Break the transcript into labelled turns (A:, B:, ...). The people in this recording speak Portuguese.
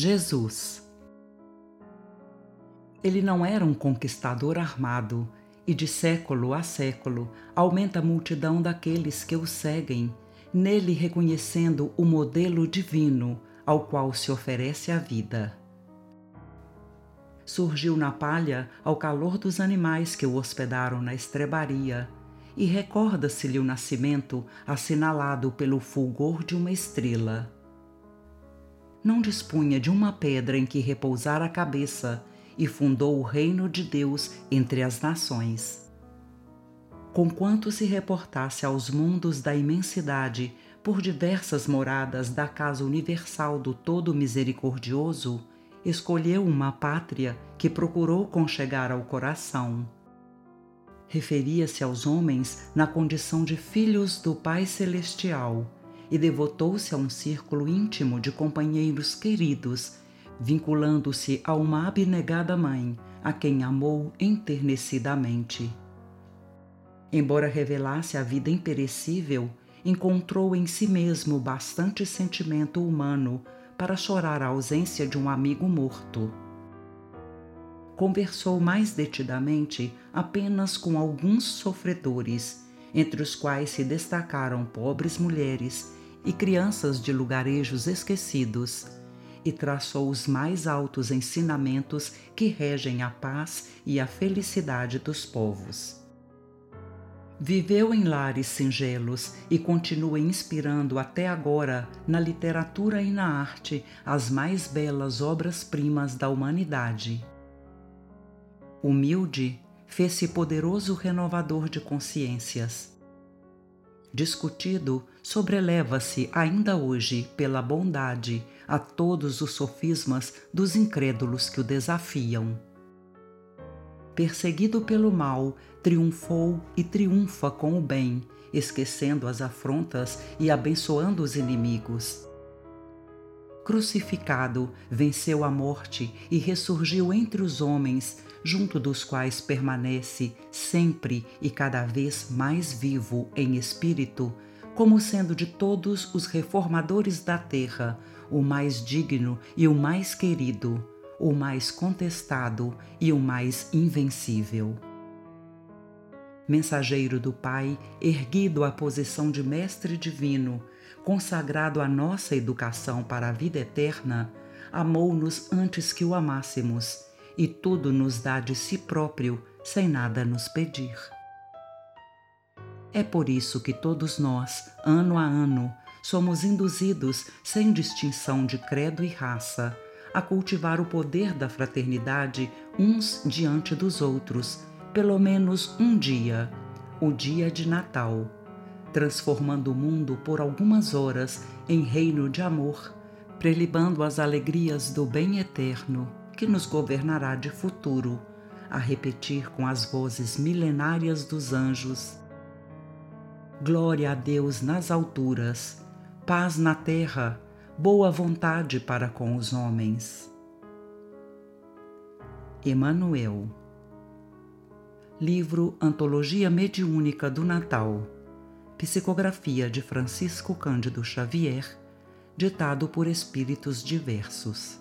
A: Jesus. Ele não era um conquistador armado, e de século a século aumenta a multidão daqueles que o seguem, nele reconhecendo o modelo divino ao qual se oferece a vida. Surgiu na palha ao calor dos animais que o hospedaram na estrebaria, e recorda-se-lhe o nascimento assinalado pelo fulgor de uma estrela. Não dispunha de uma pedra em que repousar a cabeça e fundou o reino de Deus entre as nações. Conquanto se reportasse aos mundos da imensidade por diversas moradas da casa universal do Todo Misericordioso, escolheu uma pátria que procurou conchegar ao coração. Referia-se aos homens na condição de filhos do Pai Celestial e devotou-se a um círculo íntimo de companheiros queridos vinculando-se a uma abnegada mãe, a quem amou enternecidamente. Embora revelasse a vida imperecível, encontrou em si mesmo bastante sentimento humano para chorar a ausência de um amigo morto. Conversou mais detidamente apenas com alguns sofredores, entre os quais se destacaram pobres mulheres e crianças de lugarejos esquecidos e traçou os mais altos ensinamentos que regem a paz e a felicidade dos povos. Viveu em lares singelos e continua inspirando até agora na literatura e na arte as mais belas obras-primas da humanidade. Humilde, fez-se poderoso renovador de consciências. Discutido, sobreleva-se ainda hoje pela bondade a todos os sofismas dos incrédulos que o desafiam. Perseguido pelo mal, triunfou e triunfa com o bem, esquecendo as afrontas e abençoando os inimigos. Crucificado, venceu a morte e ressurgiu entre os homens, junto dos quais permanece sempre e cada vez mais vivo em espírito, como sendo de todos os reformadores da terra o mais digno e o mais querido, o mais contestado e o mais invencível. Mensageiro do Pai, erguido à posição de Mestre Divino, consagrado à nossa educação para a vida eterna, amou-nos antes que o amássemos e tudo nos dá de si próprio, sem nada nos pedir. É por isso que todos nós, ano a ano, somos induzidos, sem distinção de credo e raça, a cultivar o poder da fraternidade uns diante dos outros, pelo menos um dia, o dia de Natal, transformando o mundo por algumas horas em reino de amor, prelibando as alegrias do bem eterno que nos governará de futuro, a repetir com as vozes milenárias dos anjos. Glória a Deus nas alturas paz na terra, boa vontade para com os homens. Emanuel Livro Antologia Mediúnica do Natal Psicografia de Francisco Cândido Xavier Ditado por espíritos diversos